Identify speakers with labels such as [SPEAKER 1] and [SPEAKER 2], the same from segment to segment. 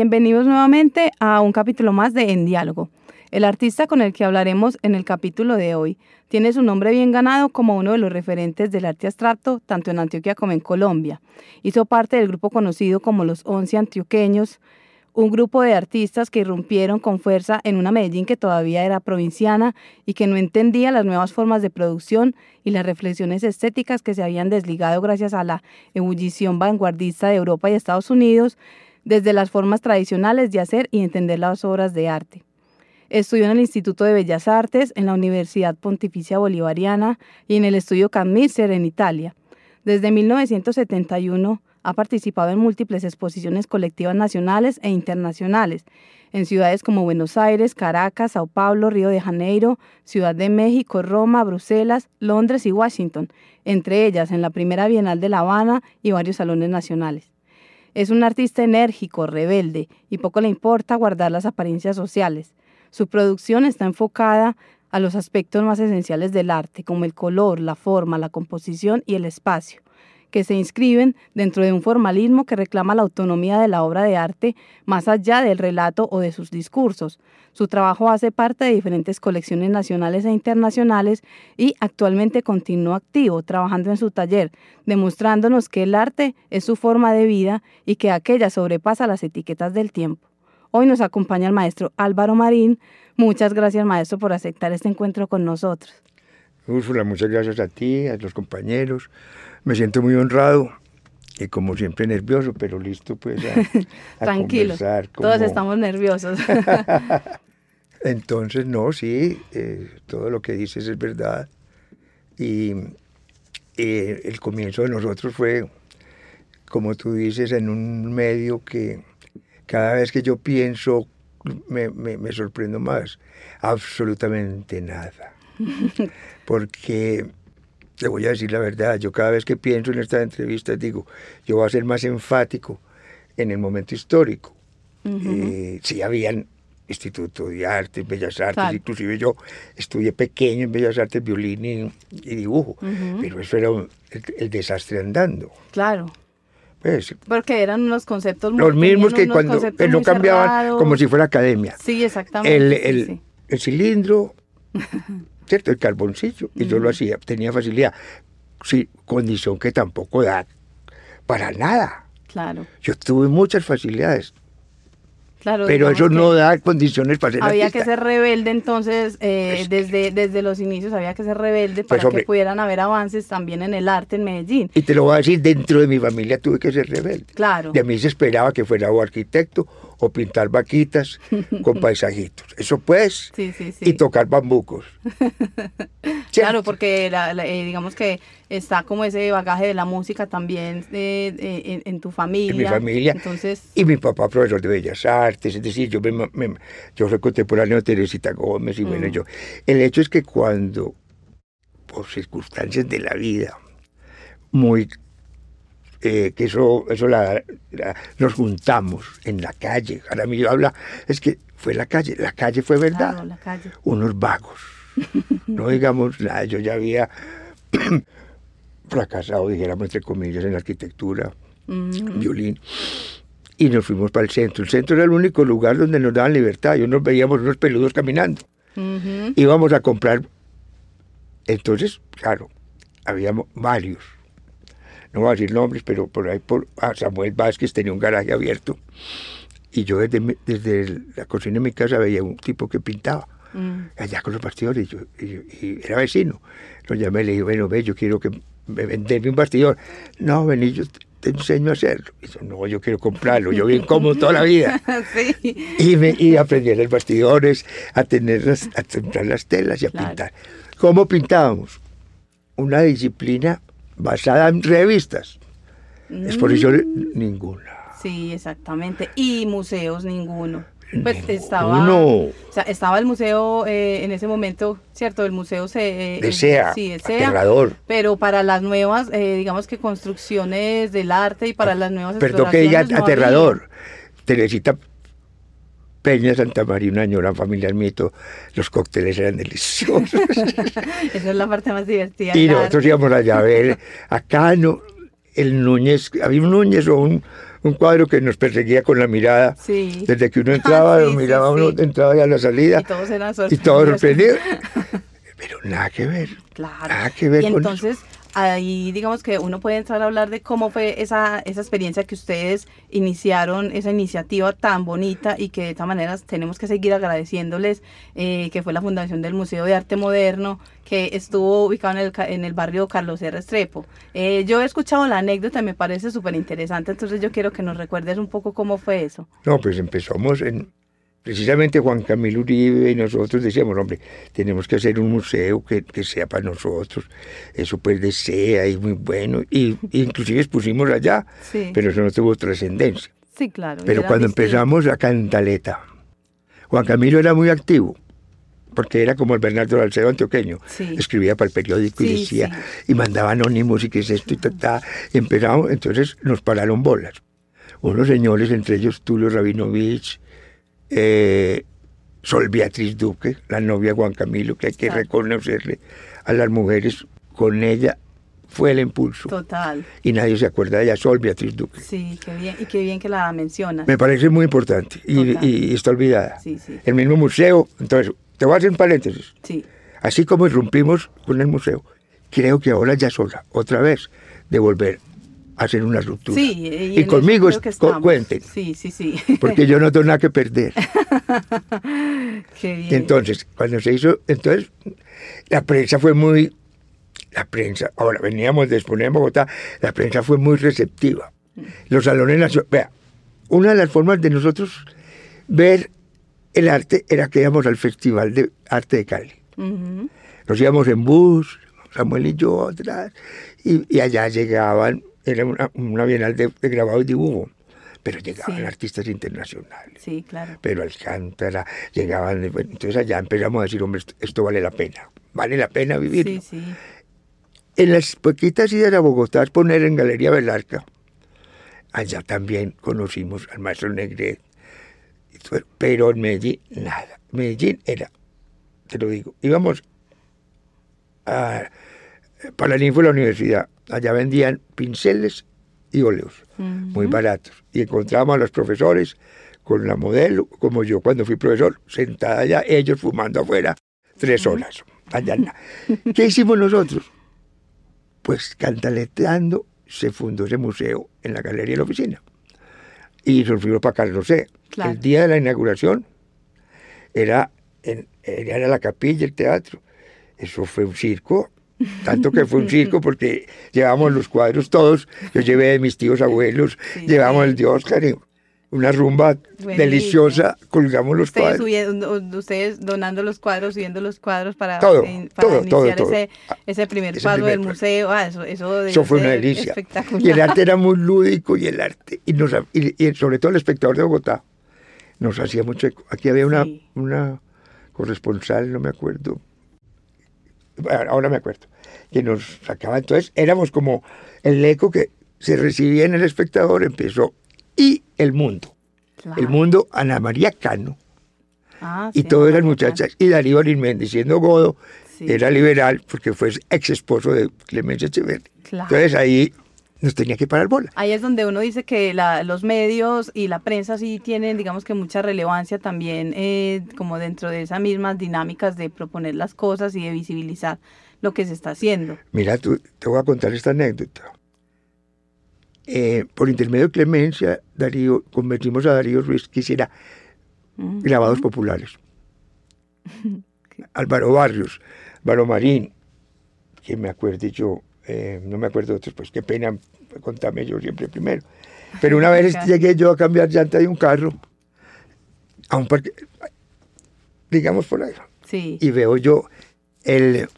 [SPEAKER 1] Bienvenidos nuevamente a un capítulo más de En Diálogo. El artista con el que hablaremos en el capítulo de hoy tiene su nombre bien ganado como uno de los referentes del arte abstracto tanto en Antioquia como en Colombia. Hizo parte del grupo conocido como los Once Antioqueños, un grupo de artistas que irrumpieron con fuerza en una Medellín que todavía era provinciana y que no entendía las nuevas formas de producción y las reflexiones estéticas que se habían desligado gracias a la ebullición vanguardista de Europa y Estados Unidos desde las formas tradicionales de hacer y entender las obras de arte. Estudió en el Instituto de Bellas Artes, en la Universidad Pontificia Bolivariana y en el Estudio Cammisser en Italia. Desde 1971 ha participado en múltiples exposiciones colectivas nacionales e internacionales en ciudades como Buenos Aires, Caracas, Sao Paulo, Río de Janeiro, Ciudad de México, Roma, Bruselas, Londres y Washington, entre ellas en la primera Bienal de La Habana y varios salones nacionales. Es un artista enérgico, rebelde, y poco le importa guardar las apariencias sociales. Su producción está enfocada a los aspectos más esenciales del arte, como el color, la forma, la composición y el espacio, que se inscriben dentro de un formalismo que reclama la autonomía de la obra de arte más allá del relato o de sus discursos. Su trabajo hace parte de diferentes colecciones nacionales e internacionales y actualmente continúa activo, trabajando en su taller, demostrándonos que el arte es su forma de vida y que aquella sobrepasa las etiquetas del tiempo. Hoy nos acompaña el maestro Álvaro Marín. Muchas gracias, maestro, por aceptar este encuentro con nosotros.
[SPEAKER 2] Úrsula, muchas gracias a ti, a los compañeros. Me siento muy honrado y como siempre nervioso, pero listo pues
[SPEAKER 1] a, Tranquilo, todos estamos nerviosos.
[SPEAKER 2] Entonces, no, sí, eh, todo lo que dices es verdad. Y eh, el comienzo de nosotros fue, como tú dices, en un medio que cada vez que yo pienso me, me sorprendo más. Absolutamente nada. Porque le voy a decir la verdad, yo cada vez que pienso en estas entrevistas digo, yo voy a ser más enfático en el momento histórico. Eh, si habían Instituto de Arte, Bellas Artes, inclusive yo estudié pequeño en Bellas Artes, violín y, dibujo, pero eso era el, desastre andando.
[SPEAKER 1] Claro. Pues, Porque eran unos conceptos
[SPEAKER 2] muy Los mismos que cuando no cambiaban como si fuera academia.
[SPEAKER 1] Sí, exactamente.
[SPEAKER 2] El, el cilindro, ¿cierto? El carboncillo, y yo lo hacía, tenía facilidad. Sí, condición que tampoco da para nada.
[SPEAKER 1] Claro.
[SPEAKER 2] Yo tuve muchas facilidades. Claro, pero eso no da condiciones para ser
[SPEAKER 1] Había que ser rebelde entonces, eh, desde, desde los inicios había que ser rebelde pues, para que pudieran haber avances también en el arte en Medellín.
[SPEAKER 2] Y te lo voy a decir, dentro de mi familia tuve que ser rebelde.
[SPEAKER 1] Claro.
[SPEAKER 2] De mí se esperaba que fuera o arquitecto o pintar vaquitas con paisajitos. Eso pues. Y tocar bambucos.
[SPEAKER 1] claro, porque eh, digamos que está como ese bagaje de la música también eh, en, tu familia.
[SPEAKER 2] En mi familia.
[SPEAKER 1] Entonces...
[SPEAKER 2] Y mi papá profesor de Bellas Artes, es decir, yo, yo soy contemporáneo de Teresita Gómez y bueno, mm. yo... El hecho es que cuando, por circunstancias de la vida, muy eh, que eso, eso la, nos juntamos en la calle. mí habla, es que fue la calle, la calle fue verdad. Unos vagos. no digamos nada, yo ya había fracasado, dijéramos entre comillas, en arquitectura, violín. Y nos fuimos para el centro. El centro era el único lugar donde nos daban libertad. Yo nos veíamos unos peludos caminando. Íbamos a comprar. Entonces, claro, habíamos varios no voy a decir nombres, pero por ahí por Samuel Vázquez tenía un garaje abierto y yo desde, desde la cocina de mi casa veía un tipo que pintaba mm. allá con los bastidores y, era vecino. Lo llamé y le dije, bueno, ve, yo quiero que me venderme un bastidor. No, vení, yo te enseño a hacerlo. Y yo, no, yo quiero comprarlo, yo bien como toda la vida. y, me, y aprendí a hacer bastidores, a tener a comprar las telas y a pintar. ¿Cómo pintábamos? Una disciplina basada en revistas. Exposición mm. ninguna.
[SPEAKER 1] Sí, exactamente. Y museos ninguno. Pues estaba, o sea, estaba el museo eh, en ese momento, ¿cierto? El museo se...
[SPEAKER 2] Eh, desea, sí, desea, aterrador.
[SPEAKER 1] Pero para las nuevas, eh, digamos que construcciones del arte y para las nuevas
[SPEAKER 2] Perdón que diga aterrador. Teresita Peña Santa María, una añora familiar mito, los cócteles eran deliciosos.
[SPEAKER 1] Esa es la parte más divertida.
[SPEAKER 2] Y nosotros íbamos allá a ver a Cano, el Núñez, había un Núñez o un, un cuadro que nos perseguía con la mirada.
[SPEAKER 1] Sí.
[SPEAKER 2] Desde que uno entraba,
[SPEAKER 1] Sí, sí,
[SPEAKER 2] miraba uno,
[SPEAKER 1] sí.
[SPEAKER 2] entraba ya a la salida.
[SPEAKER 1] Y todos eran
[SPEAKER 2] y
[SPEAKER 1] sorprendidos.
[SPEAKER 2] todos sorprendidos. Pero nada que ver.
[SPEAKER 1] Claro.
[SPEAKER 2] Nada que ver
[SPEAKER 1] y
[SPEAKER 2] con
[SPEAKER 1] entonces ahí digamos que uno puede entrar a hablar de cómo fue esa, esa experiencia que ustedes iniciaron, esa iniciativa tan bonita y que de todas maneras tenemos que seguir agradeciéndoles, eh, que fue la fundación del Museo de Arte Moderno, que estuvo ubicado en el, en el barrio Carlos R. Estrepo. Eh, yo he escuchado la anécdota y me parece súper interesante, entonces yo quiero que nos recuerdes un poco cómo fue eso.
[SPEAKER 2] No, pues empezamos en. Precisamente Juan Camilo Uribe y nosotros decíamos, hombre, tenemos que hacer un museo que, que sea para nosotros. Eso pues desea y muy bueno. Y inclusive expusimos allá,
[SPEAKER 1] Sí,
[SPEAKER 2] pero eso no tuvo trascendencia.
[SPEAKER 1] sí claro.
[SPEAKER 2] Pero cuando
[SPEAKER 1] distinto.
[SPEAKER 2] empezamos a Cantaleta, Juan Camilo era muy activo, porque era como el Bernardo Salcedo antioqueño.
[SPEAKER 1] Sí.
[SPEAKER 2] Escribía para el periódico y decía,
[SPEAKER 1] sí.
[SPEAKER 2] y mandaba anónimos y qué es esto y ta, ta. Y empezamos, entonces nos pararon bolas. Unos señores, entre ellos Tulio Rabinovich, eh, Sol Beatriz Duque, la novia de Juan Camilo, que hay que reconocerle a las mujeres, con ella fue el impulso.
[SPEAKER 1] Total,
[SPEAKER 2] Y nadie se acuerda de ella, Sol Beatriz Duque.
[SPEAKER 1] sí, qué bien, y qué bien que la mencionas.
[SPEAKER 2] Me parece muy importante y está olvidada.
[SPEAKER 1] Sí, sí.
[SPEAKER 2] El mismo museo, entonces, te voy a hacer un paréntesis.
[SPEAKER 1] Sí,
[SPEAKER 2] Así como irrumpimos con el museo, creo que ahora ya sola, otra vez, de volver a hacer una ruptura.
[SPEAKER 1] sí.
[SPEAKER 2] y, conmigo
[SPEAKER 1] estamos.
[SPEAKER 2] cuenten,
[SPEAKER 1] Sí, sí, sí.
[SPEAKER 2] porque yo no tengo nada que perder.
[SPEAKER 1] qué bien.
[SPEAKER 2] Entonces, cuando se hizo, entonces, la prensa fue muy, la prensa, ahora veníamos de exponer en Bogotá, la prensa fue muy receptiva. Los salones nacionales, vea, una de las formas de nosotros ver el arte era que íbamos al Festival de Arte de Cali. Nos íbamos en bus, Samuel y yo atrás, y, y allá llegaban, era una, una bienal de, de grabado y dibujo, pero llegaban
[SPEAKER 1] Sí.
[SPEAKER 2] artistas internacionales.
[SPEAKER 1] Sí, claro.
[SPEAKER 2] Pero Alcántara, llegaban, entonces allá empezamos a decir, hombre, esto, esto vale la pena, vale la pena vivir.
[SPEAKER 1] Sí, sí.
[SPEAKER 2] En las poquitas idas a Bogotá a exponer en Galería Belarca, allá también conocimos al maestro Negret, pero en Medellín, nada. Medellín era, te lo digo, íbamos a, para el info de la universidad, allá vendían pinceles y óleos, muy baratos, y encontrábamos a los profesores con la modelo, como yo cuando fui profesor, sentada allá, ellos fumando afuera, tres horas, allá. ¿Qué hicimos nosotros? Pues cantaleteando se fundó ese museo en la galería de la oficina. Y fuimos para Carlos C.
[SPEAKER 1] Claro.
[SPEAKER 2] El día de la inauguración era, en, era la capilla, el teatro. Eso fue un circo. Tanto que fue un circo porque llevamos los cuadros todos. Yo llevé de mis tíos abuelos,
[SPEAKER 1] Sí,
[SPEAKER 2] llevamos
[SPEAKER 1] sí.
[SPEAKER 2] el de Oscar y una rumba
[SPEAKER 1] Buenísimo.
[SPEAKER 2] deliciosa. Colgamos los
[SPEAKER 1] Ustedes,
[SPEAKER 2] cuadros.
[SPEAKER 1] subiendo- ustedes donando los cuadros, subiendo los cuadros para,
[SPEAKER 2] Todo,
[SPEAKER 1] para
[SPEAKER 2] todo, todo,
[SPEAKER 1] iniciar
[SPEAKER 2] todo.
[SPEAKER 1] Ese, ese primer
[SPEAKER 2] Ese primer
[SPEAKER 1] del museo. Ah, eso, eso,
[SPEAKER 2] Eso fue una delicia.
[SPEAKER 1] Espectacular.
[SPEAKER 2] Y el arte era muy lúdico y el arte, y, nos, y, y sobre todo el espectador de Bogotá, nos hacía mucho eco. Aquí había una,
[SPEAKER 1] Sí.
[SPEAKER 2] una corresponsal, no me acuerdo, ahora me acuerdo, que nos sacaba. Entonces éramos como el eco que se recibía en el espectador, empezó, y el mundo.
[SPEAKER 1] Claro.
[SPEAKER 2] El mundo, Ana María Cano,
[SPEAKER 1] Ah,
[SPEAKER 2] y
[SPEAKER 1] sí,
[SPEAKER 2] todas las muchachas, y Darío Arismendi, siendo Godo,
[SPEAKER 1] Sí.
[SPEAKER 2] era liberal porque fue ex esposo de Clemencia Echeverri.
[SPEAKER 1] Claro.
[SPEAKER 2] Entonces ahí nos tenía que parar bola.
[SPEAKER 1] Ahí es donde uno dice que la- los medios y la prensa sí tienen, digamos que mucha relevancia también, eh, como dentro de esas mismas dinámicas de proponer las cosas y de visibilizar lo que se está haciendo.
[SPEAKER 2] Mira, tú, te voy a contar esta anécdota. Eh, por intermedio de Clemencia, Darío, convertimos a Darío Ruiz que hiciera
[SPEAKER 1] Ujú.
[SPEAKER 2] grabados populares. Álvaro Barrios, Álvaro Marín, que me acuerde yo, eh, no me acuerdo de otros, pues qué pena contarme yo siempre primero. Pero una vez llegué yo a cambiar llanta de un carro a un parque, digamos por ahí,
[SPEAKER 1] Sí.
[SPEAKER 2] y veo yo el,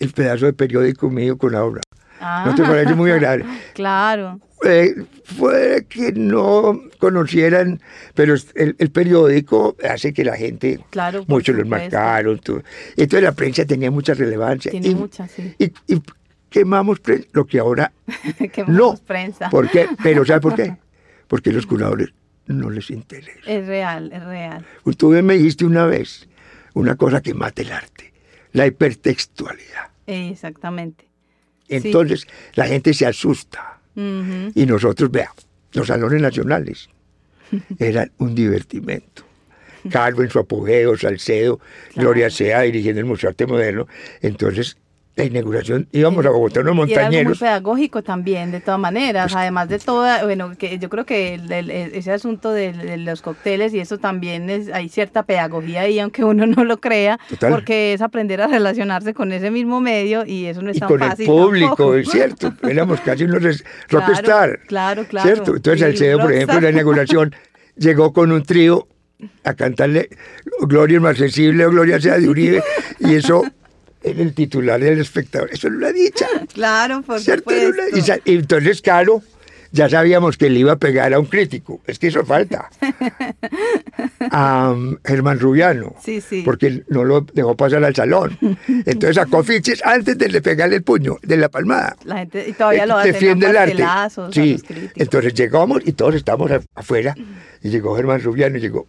[SPEAKER 2] el pedazo de periódico mío con la obra.
[SPEAKER 1] Ah,
[SPEAKER 2] ¿No te parece muy agradable?
[SPEAKER 1] Claro.
[SPEAKER 2] Eh, fue que no conocieran, pero el, el periódico hace que la gente,
[SPEAKER 1] Claro,
[SPEAKER 2] muchos los marcaron. todo. Entonces la prensa tenía mucha relevancia.
[SPEAKER 1] Tiene
[SPEAKER 2] y,
[SPEAKER 1] mucha, sí.
[SPEAKER 2] y, y quemamos pre- lo que ahora no.
[SPEAKER 1] prensa.
[SPEAKER 2] ¿Por qué? Pero ¿sabe por qué? Porque los curadores no les interesa.
[SPEAKER 1] Es real, es real.
[SPEAKER 2] Tú me dijiste una vez una cosa que mata el arte, la hipertextualidad.
[SPEAKER 1] Exactamente.
[SPEAKER 2] Entonces la gente se asusta. Y nosotros, vea, los salones nacionales eran un divertimento. Calvo en su apogeo, Salcedo, Gloria Sea dirigiendo el Museo Arte Moderno. Entonces, la inauguración íbamos a Bogotá unos montañeros. Y
[SPEAKER 1] era muy pedagógico también, de todas maneras. Pues Además de todo, bueno, que yo creo que ese asunto de, los cócteles y eso también es, hay cierta pedagogía ahí, aunque uno no lo crea, porque es aprender a relacionarse con ese mismo medio y eso no es
[SPEAKER 2] y
[SPEAKER 1] tan
[SPEAKER 2] con
[SPEAKER 1] fácil.
[SPEAKER 2] el público, es cierto. Éramos casi unos rockstar.
[SPEAKER 1] Claro, claro.
[SPEAKER 2] ¿Cierto? Entonces, Salcedo, por ejemplo, en la inauguración llegó con un trío a cantarle Gloria es más sensible o Gloria sea de Uribe y eso en el titular del espectador. Eso es una dicha.
[SPEAKER 1] Claro, por supuesto.
[SPEAKER 2] Y, entonces, claro, ya sabíamos que le iba a pegar a un crítico. Es que eso falta. A Germán Rubiano.
[SPEAKER 1] Sí, sí.
[SPEAKER 2] Porque no lo dejó pasar al salón. Entonces sacó fiches antes de le pegarle el puño, de la palmada.
[SPEAKER 1] La gente y todavía lo
[SPEAKER 2] hace. Defiende el arte. Sí. Entonces llegamos y todos estamos afuera. Y llegó Germán Rubiano y llegó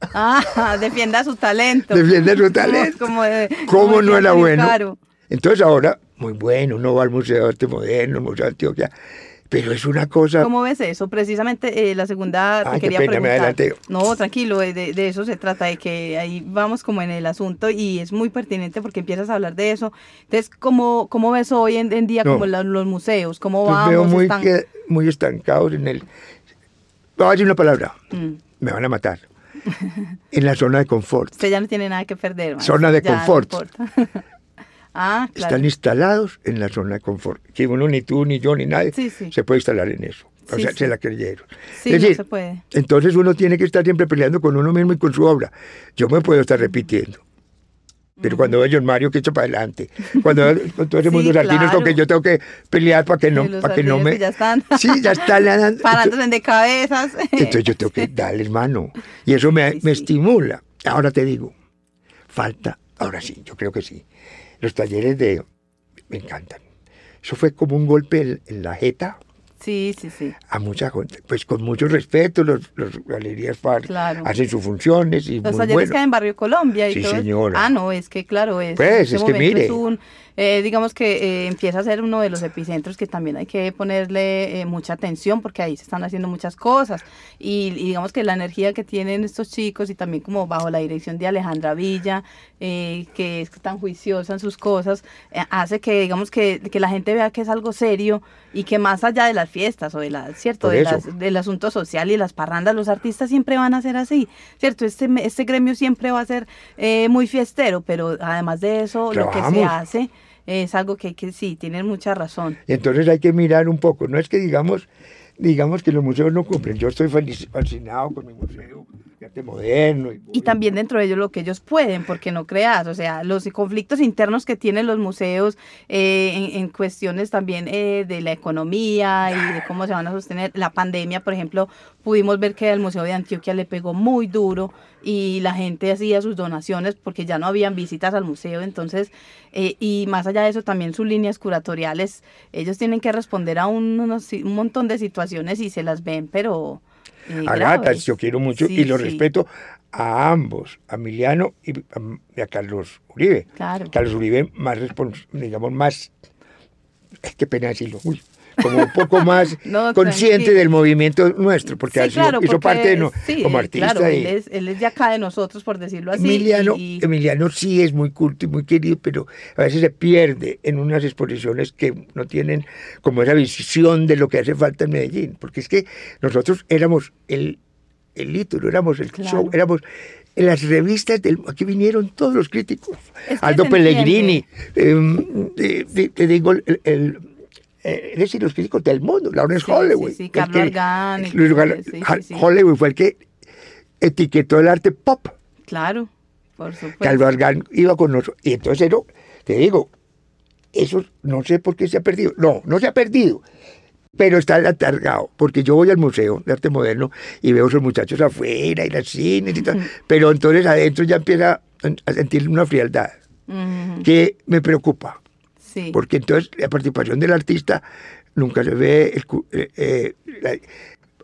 [SPEAKER 1] Ah, defienda su talento.
[SPEAKER 2] Defienda su talento. Como, ¿Cómo no era bueno? Entonces ahora, muy bueno, uno va al Museo de Arte Moderno, al Museo de Antioquia, pero es una cosa...
[SPEAKER 1] ¿Cómo ves eso? Precisamente eh, la segunda te quería preguntar. no, tranquilo, de, eso se trata, de que ahí vamos como en el asunto y es muy pertinente porque empiezas a hablar de eso. Entonces, ¿cómo, cómo ves hoy en, día como los museos? ¿Cómo pues?
[SPEAKER 2] Veo muy, muy estancados en el... Voy a decir una palabra, mm. me van a matar en la zona de confort.
[SPEAKER 1] Usted ya no tiene nada que perder.
[SPEAKER 2] Zona de confort.
[SPEAKER 1] ah, claro.
[SPEAKER 2] Están instalados en la zona de confort. Que uno, ni tú, ni yo, ni nadie se puede instalar en eso. O sea, se la creyeron.
[SPEAKER 1] Sí, no se puede.
[SPEAKER 2] Entonces uno tiene que estar siempre peleando con uno mismo y con su obra. Yo me puedo estar repitiendo. Pero cuando veo John Mario que echo para adelante, cuando con todo ese mundo de artistas con que yo tengo que pelear para que no, para que no me.
[SPEAKER 1] Ya están.
[SPEAKER 2] Sí, ya están.
[SPEAKER 1] Parándose de cabezas.
[SPEAKER 2] Entonces yo tengo que darle hermano. Y eso me, me estimula. Ahora te digo, falta, ahora sí, yo creo que sí. Los talleres de. Me encantan. Eso fue como un golpe en la jeta
[SPEAKER 1] Sí, sí, sí.
[SPEAKER 2] A mucha gente, pues con mucho respeto, los, los galerías FAR hacen sus funciones y
[SPEAKER 1] Los
[SPEAKER 2] muy
[SPEAKER 1] talleres que hay en Barrio Colombia y
[SPEAKER 2] sí,
[SPEAKER 1] todo.
[SPEAKER 2] señora.
[SPEAKER 1] Ah, no, es que claro, es,
[SPEAKER 2] pues, es que mire.
[SPEAKER 1] Es un, eh, digamos que eh, empieza a ser uno de los epicentros que también hay que ponerle eh, mucha atención porque ahí se están haciendo muchas cosas y, digamos que la energía que tienen estos chicos y también como bajo la dirección de Alejandra Villa, que es tan juiciosa en sus cosas, hace que digamos que, que, la gente vea que es algo serio y que más allá de las fiestas o de la, cierto, de las, del asunto social y las parrandas, los artistas siempre van a ser así, cierto, este, este gremio siempre va a ser muy fiestero, pero además de eso, lo que se hace es algo que que, sí, tienen mucha razón.
[SPEAKER 2] Entonces hay que mirar un poco, no es que digamos, digamos que los museos no cumplen, yo estoy fascinado con mi museo, moderno.
[SPEAKER 1] Y, también dentro de ellos lo que ellos pueden, porque no creas, o sea, los conflictos internos que tienen los museos eh, en, cuestiones también eh, de la economía y de cómo se van a sostener. La pandemia, por ejemplo, pudimos ver que al Museo de Antioquia le pegó muy duro y la gente hacía sus donaciones porque ya no habían visitas al museo, entonces, eh, y más allá de eso, también sus líneas curatoriales, ellos tienen que responder a un, un montón de situaciones y se las ven, pero
[SPEAKER 2] a Gatas, yo quiero mucho y lo respeto a ambos, a Emiliano y a, Carlos Uribe. Carlos Uribe más digamos, más, es que pena decirlo, uy, como un poco más consciente del movimiento nuestro, porque hizo parte de como artista.
[SPEAKER 1] Claro, él, es, él es de acá de nosotros, por decirlo así.
[SPEAKER 2] Emiliano, Emiliano sí es muy culto y muy querido, pero a veces se pierde en unas exposiciones que no tienen como esa visión de lo que hace falta en Medellín, porque es que nosotros éramos el, el éramos el show, éramos en las revistas del aquí vinieron todos los críticos Aldo Pellegrini em, te digo el eh, es decir, los críticos del mundo, Lawrence Hollywood.
[SPEAKER 1] Sí, Carlos Argan,
[SPEAKER 2] Hollywood fue el que etiquetó el arte pop.
[SPEAKER 1] Claro, por supuesto.
[SPEAKER 2] Carlos Argan iba con nosotros. Y entonces, te digo, eso no sé por qué se ha perdido. No, no se ha perdido, pero está atargado, porque yo voy al Museo de Arte Moderno y veo a esos muchachos afuera y las cines y tal, pero entonces adentro ya empieza a sentir una frialdad que me preocupa. Porque entonces la participación del artista nunca se ve. Eh, eh,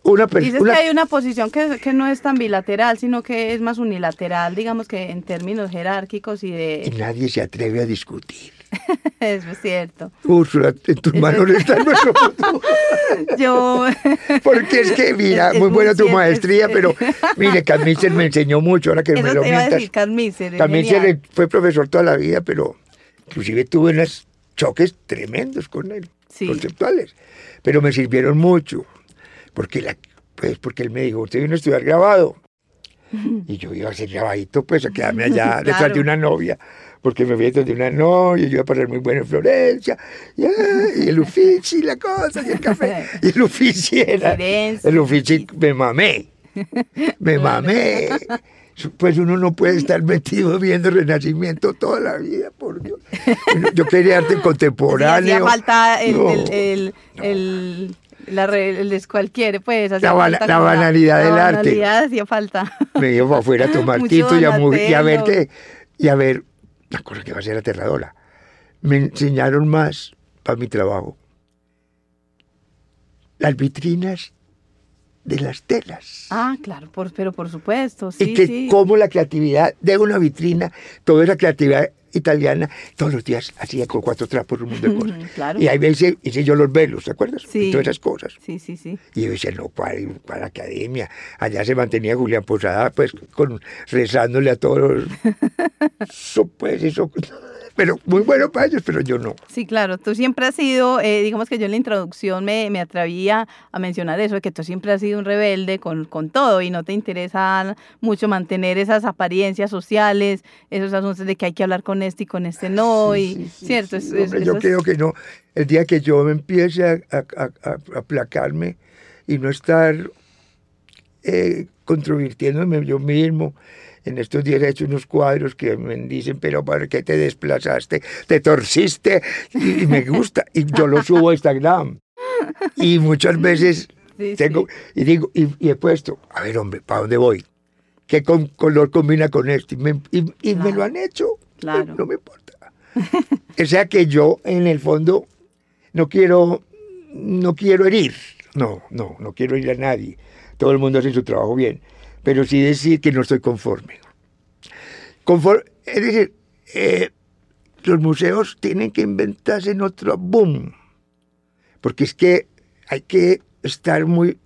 [SPEAKER 1] una Dices que hay una posición que, que, no es tan bilateral, sino que es más unilateral, digamos que en términos jerárquicos y de...
[SPEAKER 2] Y nadie se atreve a discutir.
[SPEAKER 1] Eso es cierto.
[SPEAKER 2] Úrsula, en tus manos está nuestro futuro.
[SPEAKER 1] Yo.
[SPEAKER 2] Porque es que, mira,
[SPEAKER 1] Es- es
[SPEAKER 2] muy
[SPEAKER 1] muy
[SPEAKER 2] buena tu
[SPEAKER 1] cierto,
[SPEAKER 2] maestría, pero mire, Carmiser me enseñó mucho, ahora que
[SPEAKER 1] Eso
[SPEAKER 2] me lo
[SPEAKER 1] te iba a decir, Carmiser.
[SPEAKER 2] Carmiser fue profesor toda la vida, pero inclusive tuve unos choques tremendos con él,
[SPEAKER 1] Sí.
[SPEAKER 2] conceptuales. Pero me sirvieron mucho, porque, la, pues, porque él me dijo, usted vino a estudiar grabado. Y yo iba a ser grabadito, pues a quedarme allá detrás
[SPEAKER 1] Claro.
[SPEAKER 2] de una novia, porque me fui detrás de una novia, yo iba a pasar muy bueno en Florencia, y, ah, y el Uffizi, la cosa, y el café, y el Uffizi era, el Uffizi, me mamé, me mamé. Pues uno no puede estar metido viendo Renacimiento toda la vida, por Dios. Yo quería arte
[SPEAKER 1] Sí,
[SPEAKER 2] contemporáneo.
[SPEAKER 1] hacía falta el,
[SPEAKER 2] No.
[SPEAKER 1] el, el, el- la el descualquiera, pues.
[SPEAKER 2] La la banalidad del
[SPEAKER 1] la
[SPEAKER 2] arte.
[SPEAKER 1] banalidad hacía falta.
[SPEAKER 2] me iba para afuera a tomar tinto y a, y a ver qué, y a ver, una cosa que va a ser aterradora. Me enseñaron más para mi trabajo. Las vitrinas de las telas.
[SPEAKER 1] Ah, claro, por, pero por supuesto,
[SPEAKER 2] y
[SPEAKER 1] sí,
[SPEAKER 2] que
[SPEAKER 1] sí.
[SPEAKER 2] como la creatividad de una vitrina, toda esa creatividad italiana, todos los días hacía con cuatro trapos un montón de cosas.
[SPEAKER 1] Claro.
[SPEAKER 2] Y ahí me hice, hice yo los velos, ¿te acuerdas?
[SPEAKER 1] Sí.
[SPEAKER 2] Y todas esas cosas.
[SPEAKER 1] Sí, sí, sí.
[SPEAKER 2] Y yo decía, no, para, para la academia. Allá se mantenía Julián Posada, pues, con, rezándole a todos los... Eso, pues, eso... Pero muy bueno para ellos, pero yo no.
[SPEAKER 1] Sí, claro, tú siempre has sido, eh, digamos que yo en la introducción me, me atrevía a mencionar eso, que tú siempre has sido un rebelde con, con todo y no te interesa mucho mantener esas apariencias sociales, esos asuntos de que hay que hablar con este y con este no, y
[SPEAKER 2] Sí, sí,
[SPEAKER 1] cierto,
[SPEAKER 2] sí,
[SPEAKER 1] es-
[SPEAKER 2] hombre, yo
[SPEAKER 1] es-
[SPEAKER 2] creo que no. El día que yo me empiece a, a, a- a aplacarme y no estar eh, controvirtiéndome yo mismo. En estos días he hecho unos cuadros que me dicen, pero ¿para qué te desplazaste? Te torciste y, me gusta. Y yo lo subo a Instagram. Y muchas veces
[SPEAKER 1] Sí,
[SPEAKER 2] tengo, y digo, y, y he puesto, a ver hombre, ¿para dónde voy? ¿Qué con- color combina con esto? Y me, y- y me
[SPEAKER 1] Claro.
[SPEAKER 2] lo han hecho.
[SPEAKER 1] Claro.
[SPEAKER 2] No me importa. o sea que yo, en el fondo, no quiero, no quiero herir. No, no, no quiero herir a nadie. Todo el mundo hace su trabajo bien. Pero sí decir que no estoy conforme. Confor- es decir, eh, los museos tienen que inventarse en otro boom. Porque es que hay que estar muy...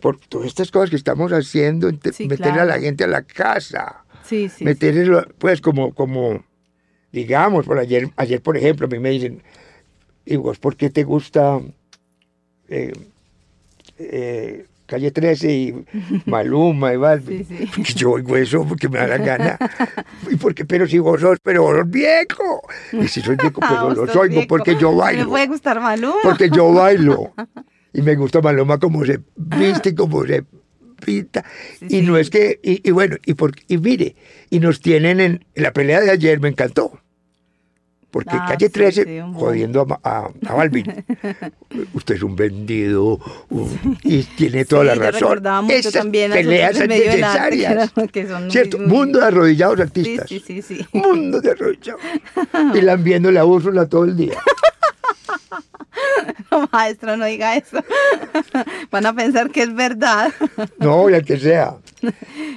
[SPEAKER 2] Por todas estas cosas que estamos haciendo,
[SPEAKER 1] Sí,
[SPEAKER 2] meter a la gente a la casa
[SPEAKER 1] Sí, sí, sí.
[SPEAKER 2] meterlo, pues como, como, digamos, por ayer, ayer por ejemplo, a mí me dicen, ¿y vos por qué te gusta eh, eh, Calle 13 y Maluma y Balvin?
[SPEAKER 1] Sí, sí.
[SPEAKER 2] Porque yo oigo eso porque me da la gana. ¿Y porque, pero si vos sos, pero vos sos viejo. Y si soy viejo,
[SPEAKER 1] Ah,
[SPEAKER 2] pero
[SPEAKER 1] vos
[SPEAKER 2] los oigo
[SPEAKER 1] viejo.
[SPEAKER 2] porque yo
[SPEAKER 1] Me
[SPEAKER 2] bailo.
[SPEAKER 1] puede gustar Maluma.
[SPEAKER 2] Porque yo bailo. Y me gusta Maloma como se viste y como se pinta.
[SPEAKER 1] Sí,
[SPEAKER 2] y no es que, y, y bueno, y, por, y mire, y nos tienen en, en la pelea de ayer, me encantó. Porque
[SPEAKER 1] Ah,
[SPEAKER 2] calle
[SPEAKER 1] sí,
[SPEAKER 2] 13,
[SPEAKER 1] sí, un
[SPEAKER 2] jodiendo a, a, a Balvin. Usted es un vendido un- y tiene toda
[SPEAKER 1] Sí,
[SPEAKER 2] la razón. Esas
[SPEAKER 1] también
[SPEAKER 2] peleas son necesarias.
[SPEAKER 1] que son
[SPEAKER 2] ¿Cierto?
[SPEAKER 1] muy-
[SPEAKER 2] Mundo de arrodillados artistas.
[SPEAKER 1] sí, sí, sí.
[SPEAKER 2] Mundo de arrodillados. y lambiendo la Úrsula todo el día.
[SPEAKER 1] No, maestro, no diga eso. Van a pensar que es verdad.
[SPEAKER 2] No, y al que sea.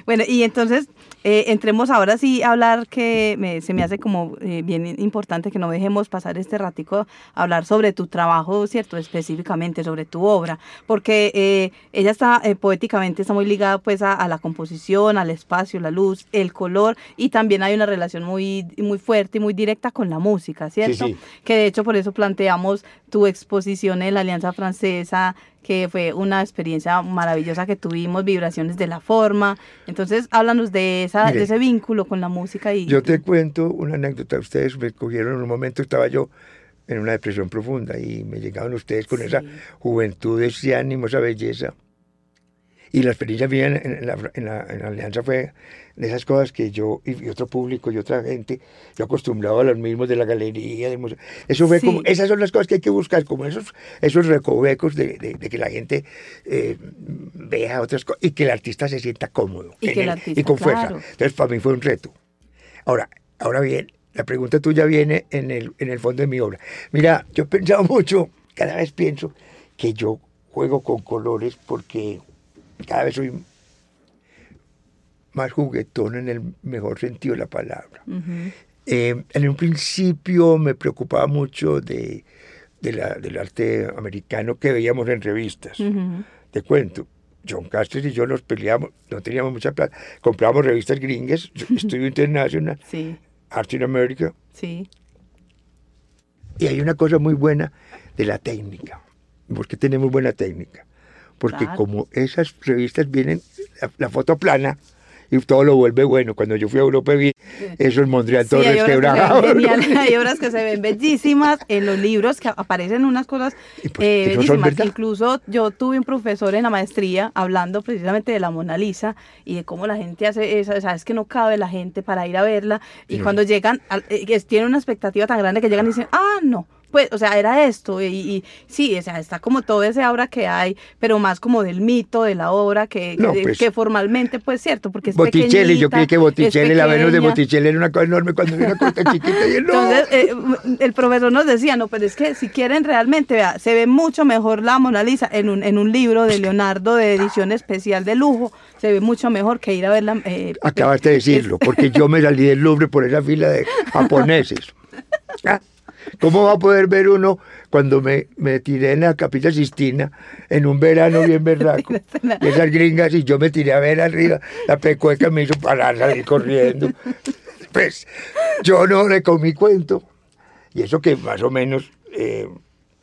[SPEAKER 1] Bueno, y entonces eh, entremos ahora sí a hablar que me- se me hace como eh, bien importante que no dejemos pasar este ratico a hablar sobre tu trabajo, ¿cierto? Específicamente sobre tu obra, porque eh, ella está eh, poéticamente, está muy ligada pues a, a la composición, al espacio, la luz, el color y también hay una relación muy, muy fuerte y muy directa con la música, ¿cierto?
[SPEAKER 2] sí.
[SPEAKER 1] Que de hecho por eso planteamos tu exposición en la Alianza Francesa que fue una experiencia maravillosa que tuvimos, vibraciones de la forma. Entonces, háblanos de, esa,
[SPEAKER 2] Mire,
[SPEAKER 1] de ese vínculo con la música y...
[SPEAKER 2] Yo te cuento una anécdota. Ustedes me cogieron en un momento, estaba yo en una depresión profunda y me llegaban ustedes con
[SPEAKER 1] Sí.
[SPEAKER 2] esa juventud, ese ánimo, esa belleza. Y la experiencia mía en, en la, en la- en la alianza fue de esas cosas que yo y, otro público y otra gente, yo acostumbrado a los mismos de la galería, del museo. Eso fue
[SPEAKER 1] Sí.
[SPEAKER 2] como, esas son las cosas que hay que buscar, como esos, esos recovecos de, de- de que la gente eh, vea otras cosas y que el artista se sienta cómodo
[SPEAKER 1] Y que el artista,
[SPEAKER 2] y con fuerza.
[SPEAKER 1] claro.
[SPEAKER 2] Entonces, para mí fue un reto. Ahora, ahora bien, la pregunta tuya viene en el, en el fondo de mi obra. Mira, yo he pensado mucho, cada vez pienso que yo juego con colores porque cada vez soy más juguetón en el mejor sentido de la palabra. Eh, en un principio me preocupaba mucho de, del arte americano que veíamos en revistas. Te cuento, John Castres y yo nos peleamos, no teníamos mucha plata, comprábamos revistas gringas, Estudio Internacional, sí. Art in America. Sí. Y hay una cosa muy buena de la técnica, porque tenemos buena técnica. Porque como esas revistas vienen, la foto plana, y todo lo vuelve bueno. Cuando yo fui a Europa vi esos Mondrian sí, Torres quebrados.
[SPEAKER 1] Hay obras que se ven bellísimas en los libros, que aparecen unas cosas pues, eh, bellísimas. Incluso yo tuve un profesor en la maestría hablando precisamente de la Mona Lisa y de cómo la gente hace eso, sabes que no cabe la gente para ir a verla y cuando llegan, eh, tienen una expectativa tan grande que llegan y dicen, ah, no, pues, o sea, era esto, y, sí, o sea, está como todo ese obra que hay, pero más como del mito de la obra que, pues. que, formalmente, pues cierto, porque es
[SPEAKER 2] Botticelli, yo creí que Botticelli, la Venus de Botticelli era una cosa enorme cuando era una cosa chiquita y no.
[SPEAKER 1] Entonces, eh, el profesor nos decía, no, pero es que si quieren realmente, vea, se ve mucho mejor la Mona Lisa en un, en un libro de Leonardo de edición especial de lujo, se ve mucho mejor que ir a verla.
[SPEAKER 2] Eh, Acabaste de decirlo, porque yo me salí del Louvre por esa fila de japoneses. ¿Ah? ¿Cómo va a poder ver uno cuando me, me tiré en la capilla Sistina en un verano bien berraco? esas gringas y yo me tiré a ver arriba, la pecueca me hizo parar, salir corriendo. Pues yo no le comí cuento. Y eso que más o menos... Eh,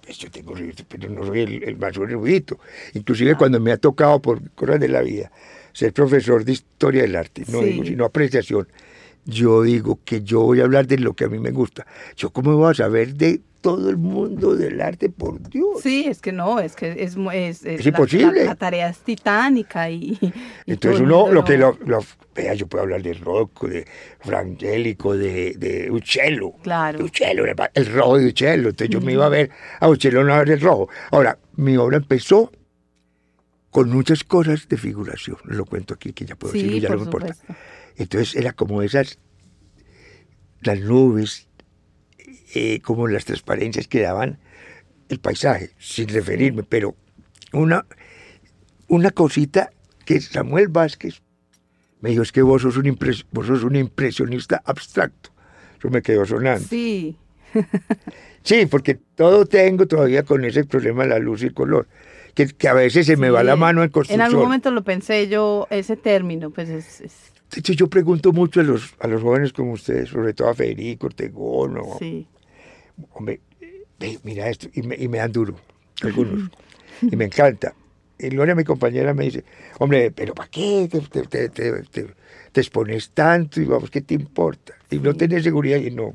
[SPEAKER 2] pues yo tengo pero no soy el, más erudito. Inclusive cuando me ha tocado por cosas de la vida ser profesor de historia del arte, no digo sino apreciación yo digo que yo voy a hablar de lo que a mí me gusta. Yo cómo voy a saber de todo el mundo del arte, por Dios.
[SPEAKER 1] Sí, es que no, es que es, es,
[SPEAKER 2] es, imposible.
[SPEAKER 1] La, tarea es titánica y...
[SPEAKER 2] Entonces uno, lo que lo, vea, yo puedo hablar de Rocco, de Frangélico, de, de Uccello.
[SPEAKER 1] Claro.
[SPEAKER 2] De Uccello, el rojo de Uccello. Entonces yo me iba a ver a Uccello, no a ver el rojo. Ahora, mi obra empezó con muchas cosas de figuración. Lo cuento aquí, que ya puedo decir, ya no me importa. Entonces era como esas, las nubes, eh, como las transparencias que daban el paisaje, sin referirme, pero una, una cosita que Samuel Vázquez me dijo, es que vos sos un, vos sos un impresionista abstracto. Eso me quedó sonando.
[SPEAKER 1] Sí.
[SPEAKER 2] sí, porque todo tengo todavía con ese problema de la luz y el color. Que, que a veces se me va la mano en construcción.
[SPEAKER 1] En algún momento lo pensé yo, ese término, pues es
[SPEAKER 2] hecho, yo pregunto mucho a los, a los jóvenes como ustedes, sobre todo a Federico Ortegón. sí. Hombre, mira esto, y me, y me dan duro, algunos. y me encanta. Y Gloria, mi compañera, me dice, hombre, pero ¿para qué te, te, te, te, expones tanto? Y vamos, ¿qué te importa? Y no tenés seguridad y no.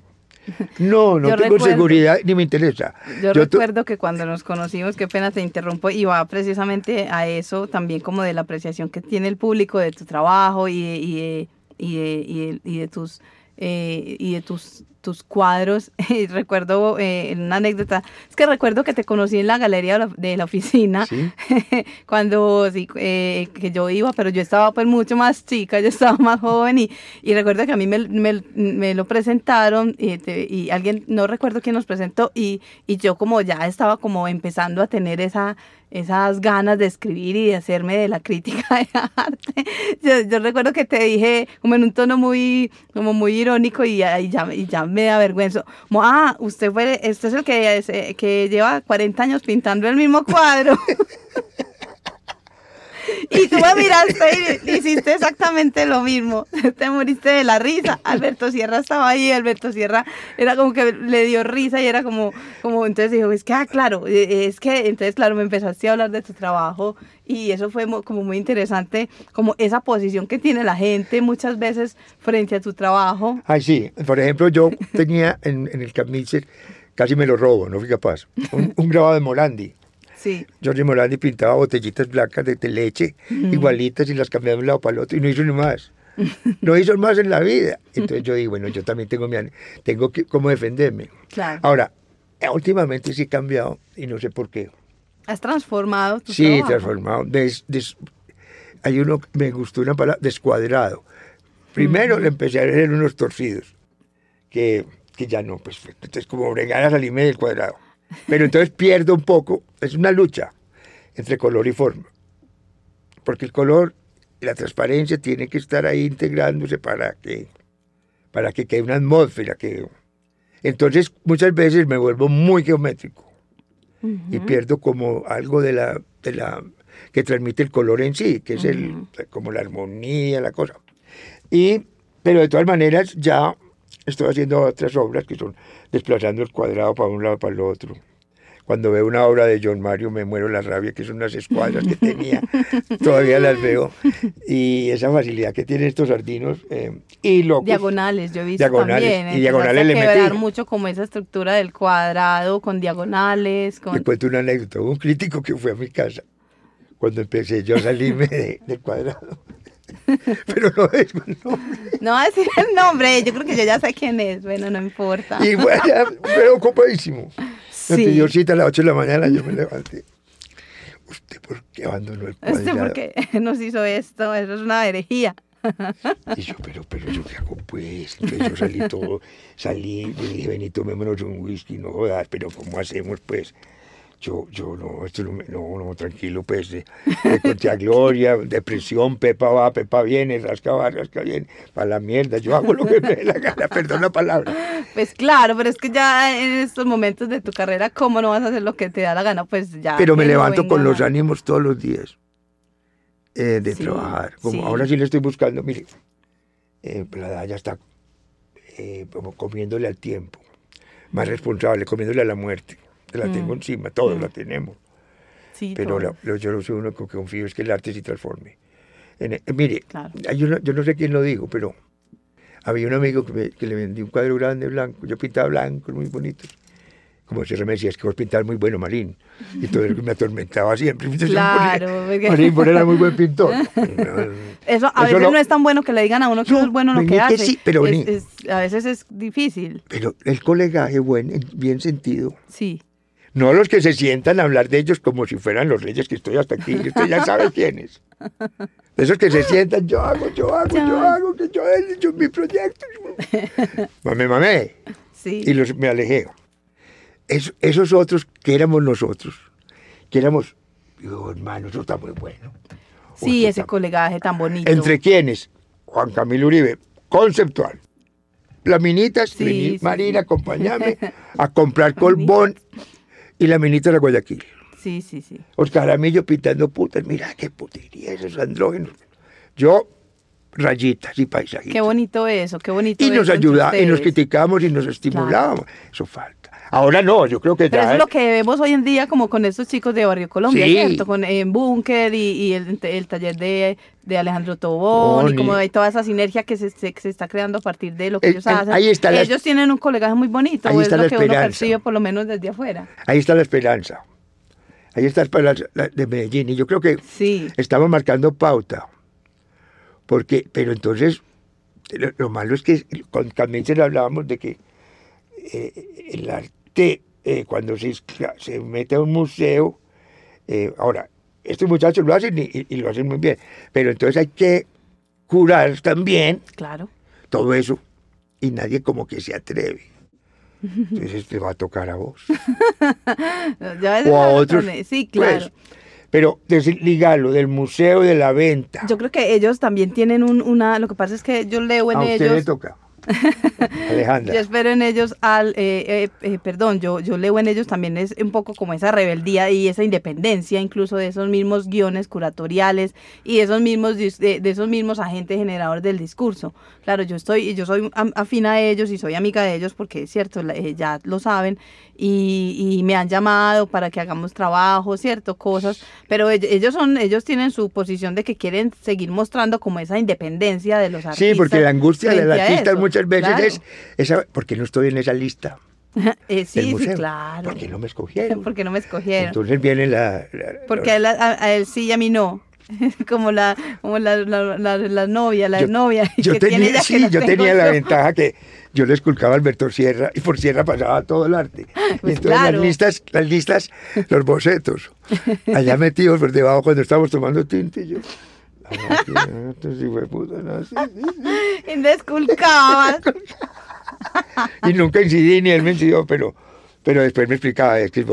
[SPEAKER 2] No, no tengo seguridad ni me interesa.
[SPEAKER 1] Yo, recuerdo que cuando nos conocimos, qué pena te interrumpo, y va precisamente a eso también como de la apreciación que tiene el público de tu trabajo y y y y de tus eh, y de tus, tus cuadros. recuerdo eh, una anécdota, es que recuerdo que te conocí en la galería de la, oficina cuando sí, eh, que yo iba, pero yo estaba pues mucho más chica, yo estaba más joven y, y recuerdo que a mí me, me, me lo presentaron y, y, alguien, no recuerdo quién nos presentó y, y yo como ya estaba como empezando a tener esa esas ganas de escribir y de hacerme de la crítica de arte. Yo, recuerdo que te dije como en un tono muy, como muy irónico y, ya, y ya me da vergüenza. Como, ah, usted fue, este es el que, que lleva 40 años pintando el mismo cuadro. Y tú me miraste y hiciste exactamente lo mismo. Te moriste de la risa. Alberto Sierra estaba ahí, Alberto Sierra era como que le dio risa y era como, como entonces dijo, es que, ah, claro, e, es que, entonces, claro, me empezaste a hablar de tu trabajo y eso fue como muy interesante, como esa posición que tiene la gente muchas veces frente a tu trabajo.
[SPEAKER 2] Ay, sí, por ejemplo, yo tenía en, el Camisel, casi me lo robo, no fui capaz, un, un grabado de Morandi.
[SPEAKER 1] Sí.
[SPEAKER 2] Jorge Morandi pintaba botellitas blancas de leche, igualitas, y las cambiaba de un lado para el otro, y no hizo ni más. No hizo más en la vida. Entonces yo digo, bueno, yo también tengo, mi, tengo que cómo defenderme.
[SPEAKER 1] Claro.
[SPEAKER 2] Ahora, últimamente sí he cambiado, y no sé por qué.
[SPEAKER 1] ¿Has transformado tu
[SPEAKER 2] Sí, transformado. hay uno, me gustó una palabra, descuadrado. Primero le empecé a hacer unos torcidos, que, que ya no, pues, entonces como bregar a salirme del cuadrado. Pero entonces pierdo un poco, es una lucha entre color y forma. Porque el color y la transparencia tienen que estar ahí integrándose para que, para que quede una atmósfera. Que... Entonces muchas veces me vuelvo muy geométrico y pierdo como algo de la, de la que transmite el color en sí, que es el, como la armonía, la cosa. Y, pero de todas maneras ya estoy haciendo otras obras que son desplazando el cuadrado para un lado para el otro. Cuando veo una obra de John Mario me muero la rabia, que son unas escuadras que tenía, todavía las veo. Y esa facilidad que tienen estos sardinos. Eh, y locos.
[SPEAKER 1] Diagonales, yo he visto también. Y diagonales le metí. mucho como esa estructura del cuadrado, con diagonales. Con...
[SPEAKER 2] Cuento una anécdota. Hubo un crítico que fue a mi casa cuando empecé yo a salirme del cuadrado. Pero no es el nombre.
[SPEAKER 1] No va a decir el nombre, yo creo que yo ya sé quién es, bueno, no importa.
[SPEAKER 2] Y bueno, pero ocupadísimo. Me pidió cita a las 8 de la mañana, yo me levanté. ¿Usted por qué abandonó el cuadrado? ¿Usted por
[SPEAKER 1] qué nos hizo esto? Eso es una herejía.
[SPEAKER 2] Y yo, pero, pero yo qué hago pues. Yo salí todo, salí, le dije, Benito, tomémonos un whisky, no jodas, pero ¿cómo hacemos pues? Yo, yo no, esto no, no, no, tranquilo, pues, de, de a Gloria, depresión, Pepa va, Pepa viene, rasca va, rasca viene, para la mierda, yo hago lo que me dé la gana, perdón la palabra.
[SPEAKER 1] Pues claro, pero es que ya en estos momentos de tu carrera, ¿cómo no vas a hacer lo que te da la gana? Pues ya.
[SPEAKER 2] Pero me levanto con los ánimos todos los días eh, de trabajar, como ahora sí le estoy buscando, mire, eh, la ya está eh, como comiéndole al tiempo, más responsable, comiéndole a la muerte la tengo mm. encima, todos la mm. tenemos. Pero yo lo único que confío es que el arte se transforme. Eh, mire, yo, no, sé quién lo dijo, pero había un amigo que, que le vendí un cuadro grande blanco, yo pintaba blanco, muy bonito como si me decía, es que vos pintar muy bueno, Marín. Y todo eso me atormentaba siempre.
[SPEAKER 1] Claro.
[SPEAKER 2] Marín, vos era muy buen pintor.
[SPEAKER 1] eso a veces no es tan bueno que le digan a uno que es bueno lo que hace.
[SPEAKER 2] Sí, pero
[SPEAKER 1] a veces es difícil.
[SPEAKER 2] Pero el colegaje buen, bien sentido.
[SPEAKER 1] Sí.
[SPEAKER 2] No los que se sientan a hablar de ellos como si fueran los reyes que estoy hasta aquí. Usted ya sabe quiénes. Esos que se sientan, yo hago, yo hago, yo hago, que yo he hecho mi proyecto. Mame, mame.
[SPEAKER 1] Sí.
[SPEAKER 2] Y los, me alejé. esos otros que éramos nosotros, que éramos, hermano, eso está muy bueno.
[SPEAKER 1] Sí, ese colegaje tan bonito.
[SPEAKER 2] ¿Entre quiénes? Juan Camilo Uribe, conceptual. Las minitas, sí, Marina, acompáñame a comprar colbón y la minita de Guayaquil.
[SPEAKER 1] Sí, sí, sí.
[SPEAKER 2] Oscar Amillo pintando putas. Mira qué putería esos andrógenos. Yo, rayitas y paisajitos.
[SPEAKER 1] Qué bonito eso, qué bonito.
[SPEAKER 2] Y nos ayudaba, y nos criticamos y nos estimulábamos. Eso falta. Ahora no, yo creo que
[SPEAKER 1] Pero ya. es lo que vemos hoy en día, como con estos chicos de Barrio Colombia, ¿cierto? Con en Búnker y, el, taller de, Alejandro Tobón, y como hay toda esa sinergia que se, se, está creando a partir de lo que ellos hacen.
[SPEAKER 2] Ahí está
[SPEAKER 1] ellos tienen un colegaje muy bonito, ahí es lo que uno percibe por lo menos desde afuera.
[SPEAKER 2] Ahí está la esperanza. Ahí está la esperanza de Medellín. Y yo creo que estamos marcando pauta. Porque, pero entonces, lo, malo es que con se hablábamos de que eh, el arte eh, cuando se, se, mete a un museo, eh, ahora, estos muchachos lo hacen y, lo hacen muy bien, pero entonces hay que curar también
[SPEAKER 1] claro.
[SPEAKER 2] todo eso y nadie como que se atreve. Entonces te va a tocar a vos. o a otros.
[SPEAKER 1] Sí, claro. Pues,
[SPEAKER 2] pero desligarlo del museo de la venta.
[SPEAKER 1] Yo creo que ellos también tienen un, una. Lo que pasa es que yo leo en
[SPEAKER 2] a
[SPEAKER 1] ellos.
[SPEAKER 2] le toca. Alejandra.
[SPEAKER 1] Yo espero en ellos, al, eh, eh, eh, perdón, yo, yo leo en ellos también es un poco como esa rebeldía y esa independencia incluso de esos mismos guiones curatoriales y de esos mismos, de, esos mismos agentes generadores del discurso. Claro, yo estoy, yo soy afina a ellos y soy amiga de ellos porque es cierto, ya lo saben y, me han llamado para que hagamos trabajo, cierto, cosas, pero ellos son, ellos tienen su posición de que quieren seguir mostrando como esa independencia de los artistas.
[SPEAKER 2] Sí, porque la angustia del artista es muchas veces es esa, porque no estoy en esa lista.
[SPEAKER 1] eh, sí, sí, claro.
[SPEAKER 2] Porque no me escogieron.
[SPEAKER 1] porque no me escogieron.
[SPEAKER 2] Entonces viene la...
[SPEAKER 1] porque a, él, sí y a mí no. como la, como la, la, la, novia, la novia.
[SPEAKER 2] Yo tenía, sí, yo tenía la ventaja que yo le esculcaba a Alberto Sierra y por Sierra pasaba todo el arte. Pues entonces las listas, las listas, los bocetos, allá metidos por debajo cuando estábamos tomando tinta y yo.
[SPEAKER 1] Y desculcabas.
[SPEAKER 2] y nunca incidí ni él me incidió, pero, pero después me explicaba, es que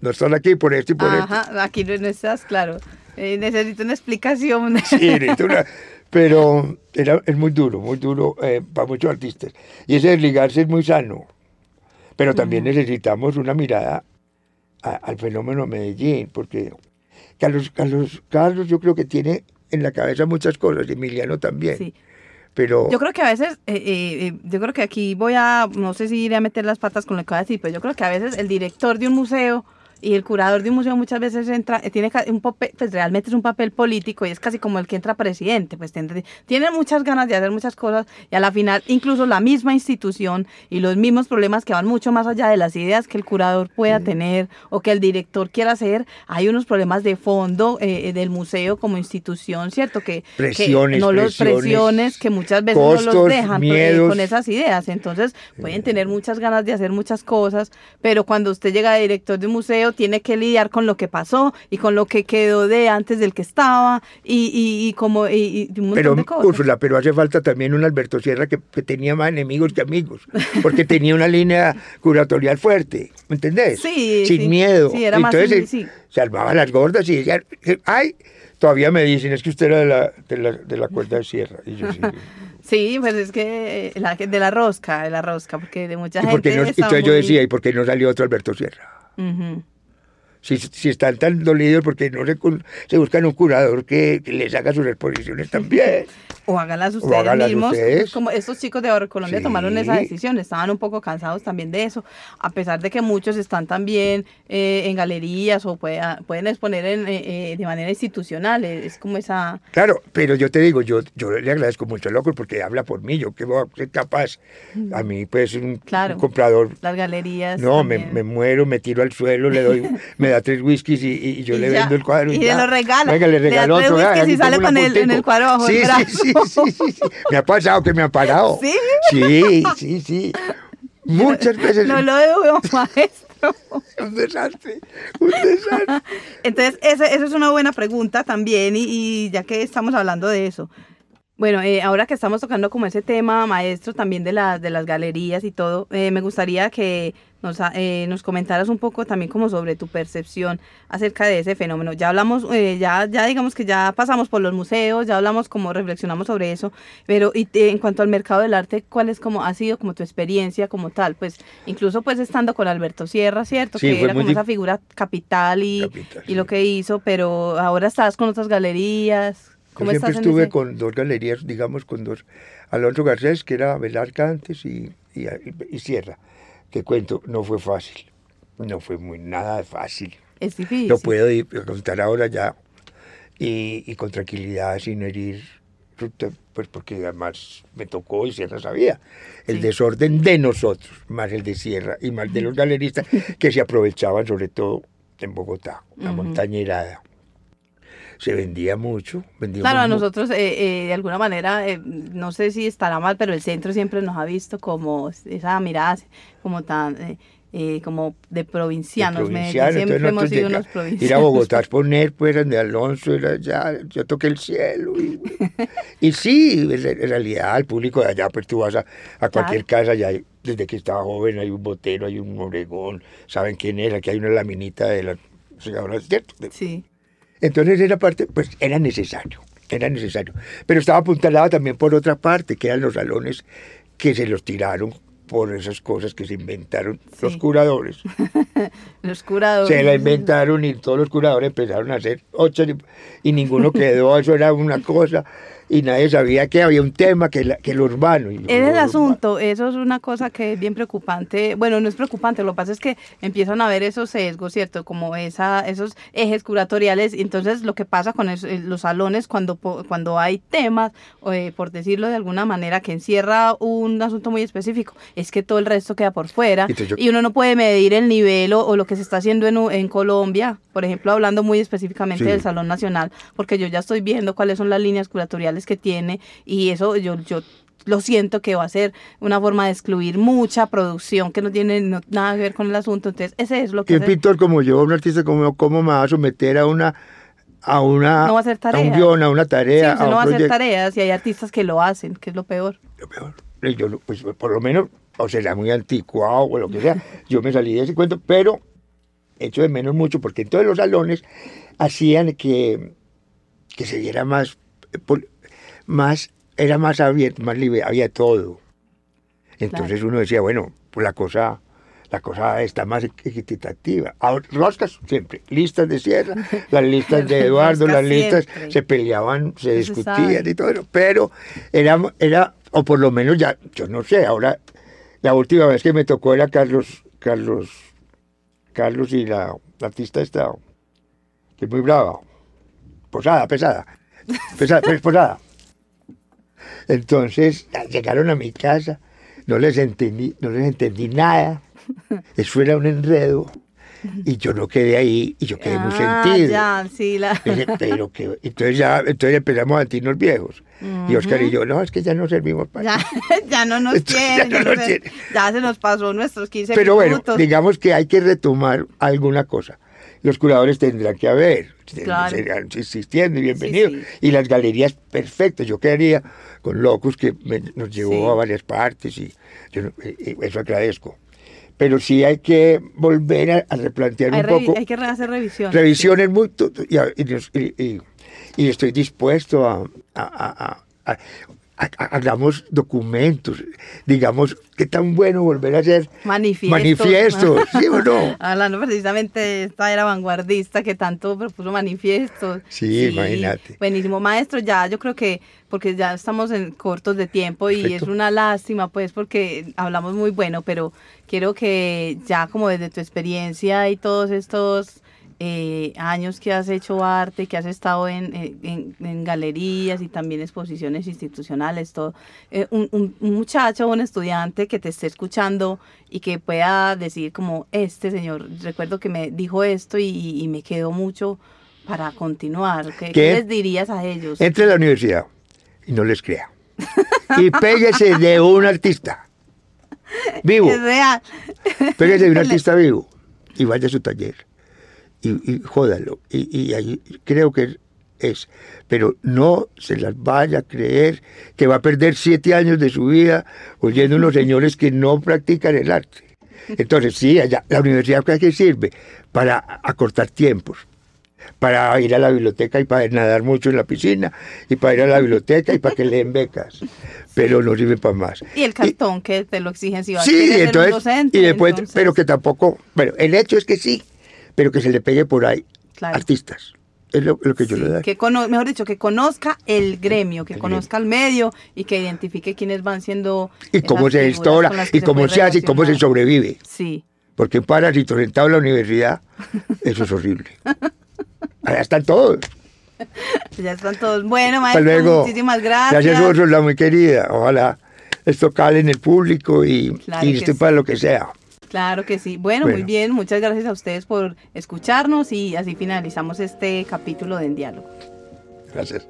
[SPEAKER 2] no están aquí por esto y por
[SPEAKER 1] Ajá, aquí no estás, claro. Eh, necesito una explicación.
[SPEAKER 2] sí, necesito una... Pero era, es muy duro, muy duro eh, para muchos artistas. Y ese desligarse es muy sano. Pero también necesitamos una mirada al fenómeno Medellín, porque Carlos, Carlos, Carlos yo creo que tiene en la cabeza muchas cosas, Emiliano también. Sí. Pero...
[SPEAKER 1] Yo creo que a veces, eh, eh, yo creo que aquí voy a, no sé si iré a meter las patas con lo que voy a decir, pero yo creo que a veces el director de un museo y el curador de un museo muchas veces entra, eh, tiene un papel, pues realmente es un papel político y es casi como el que entra presidente, pues tiene, tiene, muchas ganas de hacer muchas cosas y a la final incluso la misma institución y los mismos problemas que van mucho más allá de las ideas que el curador pueda tener o que el director quiera hacer, hay unos problemas de fondo eh, eh, del museo como institución, ¿cierto? Que,
[SPEAKER 2] presiones,
[SPEAKER 1] no
[SPEAKER 2] los
[SPEAKER 1] presiones que muchas veces no los dejan con esas ideas, entonces pueden tener muchas ganas de hacer muchas cosas, pero cuando usted llega de director de un museo tiene que lidiar con lo que pasó y con lo que quedó de antes del que estaba y, y, como y, un montón
[SPEAKER 2] pero,
[SPEAKER 1] de cosas.
[SPEAKER 2] pero hace falta también un Alberto Sierra que, tenía más enemigos que amigos, porque tenía una línea curatorial fuerte, ¿me entendés?
[SPEAKER 1] Sí.
[SPEAKER 2] Sin miedo.
[SPEAKER 1] Sí, era más
[SPEAKER 2] Entonces,
[SPEAKER 1] sí.
[SPEAKER 2] salvaba las gordas y decía, ay, todavía me dicen, es que usted era de la, de la, de la cuerda de Sierra. Y yo sí.
[SPEAKER 1] Sí, pues es que la, de la rosca, de la rosca, porque de mucha gente.
[SPEAKER 2] No, entonces yo decía, ¿y por qué no salió otro Alberto Sierra? Uh si, si están tan dolidos porque no se, se buscan un curador que, les haga sus exposiciones también.
[SPEAKER 1] O háganlas ustedes mismos. Como estos chicos de Colombia tomaron esa decisión, estaban un poco cansados también de eso, a pesar de que muchos están también eh, en galerías o pueden exponer en, eh, eh, de manera institucional, es como esa...
[SPEAKER 2] Claro, pero yo te digo, yo, yo le agradezco mucho a Loco porque habla por mí, yo que voy a ser capaz, a mí pues un, claro, comprador...
[SPEAKER 1] Las galerías.
[SPEAKER 2] No, me, me, muero, me tiro al suelo, le doy, me da tres whiskies y, yo le vendo el cuadro.
[SPEAKER 1] Y, le lo regala.
[SPEAKER 2] Venga, le regalo otro.
[SPEAKER 1] y sale con el, en el cuadro.
[SPEAKER 2] Sí, sí, sí, sí, sí, Me ha pasado que me ha parado.
[SPEAKER 1] Sí.
[SPEAKER 2] Sí, sí, sí. Muchas veces.
[SPEAKER 1] No lo veo, maestro.
[SPEAKER 2] un desastre, un desastre.
[SPEAKER 1] Entonces, esa, esa es una buena pregunta también, y, y ya que estamos hablando de eso. Bueno, eh, ahora que estamos tocando como ese tema, maestro, también de, la, de las galerías y todo, eh, me gustaría que nos, eh, nos comentaras un poco también como sobre tu percepción acerca de ese fenómeno. Ya hablamos, ya, ya digamos que ya pasamos por los museos, ya hablamos como reflexionamos sobre eso, pero y, en cuanto al mercado del arte, ¿cuál es como ha sido como tu experiencia como tal? Pues incluso pues estando con Alberto Sierra, ¿cierto? que era como esa figura capital y, y lo que hizo, pero ahora estás con otras galerías.
[SPEAKER 2] Yo siempre estuve con dos galerías, digamos, con dos. Alonso Garcés, que era Velarca antes, y, y, Sierra. Que cuento, no fue fácil. No fue muy nada fácil.
[SPEAKER 1] Es difícil.
[SPEAKER 2] Lo puedo contar ahora ya. Y, con tranquilidad, sin herir, pues porque además me tocó y Sierra sabía. El desorden de nosotros, más el de Sierra y más de los galeristas que se aprovechaban, sobre todo en Bogotá, la montañerada se vendía mucho.
[SPEAKER 1] claro, a nosotros eh, eh, de alguna manera, eh, no sé si estará mal, pero el centro siempre nos ha visto como esa mirada como tan... como de provincianos, siempre hemos sido unos provincianos.
[SPEAKER 2] Ir a Bogotá a exponer, pues, de Alonso, era ya, yo toqué el cielo. Y, sí, en realidad, el público de allá, pues tú vas a, a cualquier casa, ya desde que estaba joven hay un botero, hay un oregón, saben quién es, aquí hay una laminita de la ¿cierto?
[SPEAKER 1] Sí.
[SPEAKER 2] Entonces esa parte, pues era necesario, era necesario. Pero estaba apuntalada también por otra parte, que eran los salones que se los tiraron por esas cosas que se inventaron los curadores.
[SPEAKER 1] los curadores.
[SPEAKER 2] Se la inventaron y todos los curadores empezaron a hacer ocho y ninguno quedó, eso era una cosa y nadie sabía que había un tema que, que el urbano.
[SPEAKER 1] es el asunto, eso es una cosa que es bien preocupante. Bueno, no es preocupante, lo que pasa es que empiezan a haber esos sesgos, ¿cierto? Como esa, esos ejes curatoriales. Y entonces lo que pasa con eh, los salones cuando, cuando hay temas, eh, por decirlo de alguna manera, que encierra un asunto muy específico, es que todo el resto queda por fuera. Y uno no puede medir el nivel o, lo que se está haciendo en, en Colombia, por ejemplo, hablando muy específicamente del Salón Nacional, porque yo ya estoy viendo cuáles son las líneas curatoriales que tiene y eso yo, yo lo siento que va a ser una forma de excluir mucha producción que no tiene nada que ver con el asunto. Entonces, ese es lo que...
[SPEAKER 2] un pintor como yo, un artista como yo, ¿cómo me va a someter a una... A, una,
[SPEAKER 1] no va a, hacer tareas.
[SPEAKER 2] a un guion, a una tarea.
[SPEAKER 1] Sí, no va a hacer tareas y hay artistas que lo hacen, que es lo peor.
[SPEAKER 2] Lo peor. Yo, pues, por lo menos, o será muy anticuado o lo que sea, yo me salí de ese cuento, pero hecho de menos mucho, porque en todos los salones hacían que, que se viera más más, era más abierto, más libre, había todo. Entonces uno decía, bueno, pues la cosa, la cosa está más equitativa. Ahora, roscas siempre, listas de sierra, las listas de Eduardo, las listas se peleaban, se discutían y todo eso, pero era, era, o por lo menos ya, yo no sé, ahora la última vez que me tocó era Carlos, Carlos, Carlos y la, artista esta, que es muy brava, posada, pesada, pesada, pues, posada. Entonces llegaron a mi casa no les entendí, no les entendí nada. Eso era un enredo. Y yo no quedé ahí y yo quedé muy ah, sentido.
[SPEAKER 1] Ya, sí, la...
[SPEAKER 2] Pero que, entonces ya entonces empezamos a sentirnos viejos. Y Oscar y yo, no, es que ya no servimos para
[SPEAKER 1] ya, ya no nos quieren. Ya, se nos pasó nuestros 15
[SPEAKER 2] Pero
[SPEAKER 1] minutos.
[SPEAKER 2] bueno, digamos que hay que retomar alguna cosa. Los curadores tendrán que haber, claro. existiendo y bienvenidos. Y las galerías, perfecto. Yo quedaría con Locus, que nos llevó a varias partes y yo, eso agradezco. Pero sí hay que volver a, replantear un poco.
[SPEAKER 1] Hay que hacer revisiones.
[SPEAKER 2] Revisiones muy. Y, y, estoy dispuesto a, hagamos documentos, digamos, qué tan bueno volver a hacer
[SPEAKER 1] manifiestos,
[SPEAKER 2] manifiestos ¿sí o no?
[SPEAKER 1] Hablando precisamente de esta era vanguardista que tanto propuso manifiestos.
[SPEAKER 2] Sí, imagínate.
[SPEAKER 1] Buenísimo, maestro, ya yo creo que, porque ya estamos en cortos de tiempo y es una lástima, pues, porque hablamos muy bueno, pero quiero que ya como desde tu experiencia y todos estos eh, años que has hecho arte, que has estado en, en, galerías y también exposiciones institucionales, todo. Eh, un, un, muchacho o un estudiante que te esté escuchando y que pueda decir como, este señor, recuerdo que me dijo esto y, me quedó mucho para continuar. ¿Qué, les dirías a ellos?
[SPEAKER 2] Entre a la universidad y no les crea. y péguese de un artista vivo.
[SPEAKER 1] Es real.
[SPEAKER 2] Péguese de un artista vivo y vaya a su taller y, jódalo. Y, ahí creo que es. Pero no se las vaya a creer que va a perder siete años de su vida oyendo unos señores que no practican el arte. Entonces, sí, allá, la universidad ¿para qué sirve? Para acortar tiempos, para ir a la biblioteca y para nadar mucho en la piscina, y para ir a la biblioteca y para que leen becas, pero no sirve para más.
[SPEAKER 1] Y el cartón que te lo exigen si vas
[SPEAKER 2] sí, a entonces, y después, pero que tampoco, bueno, el hecho es que sí, pero que se le pegue por ahí artistas. Es lo, que yo le doy.
[SPEAKER 1] Que mejor dicho, que conozca el gremio, que conozca el medio y que identifique quiénes van siendo.
[SPEAKER 2] Y cómo se instaura, y cómo se, hace, y cómo se sobrevive.
[SPEAKER 1] Sí.
[SPEAKER 2] Porque un parásito sentado en la universidad, eso es horrible. Allá están todos.
[SPEAKER 1] Ya están todos. Bueno, maestro, muchísimas gracias.
[SPEAKER 2] Gracias, Ursula, muy querida. Ojalá esto cale en el público y, y esté para lo que sea.
[SPEAKER 1] Claro que sí. Bueno, muy bien. Muchas gracias a ustedes por escucharnos y así finalizamos este capítulo de En Diálogo.
[SPEAKER 2] Gracias.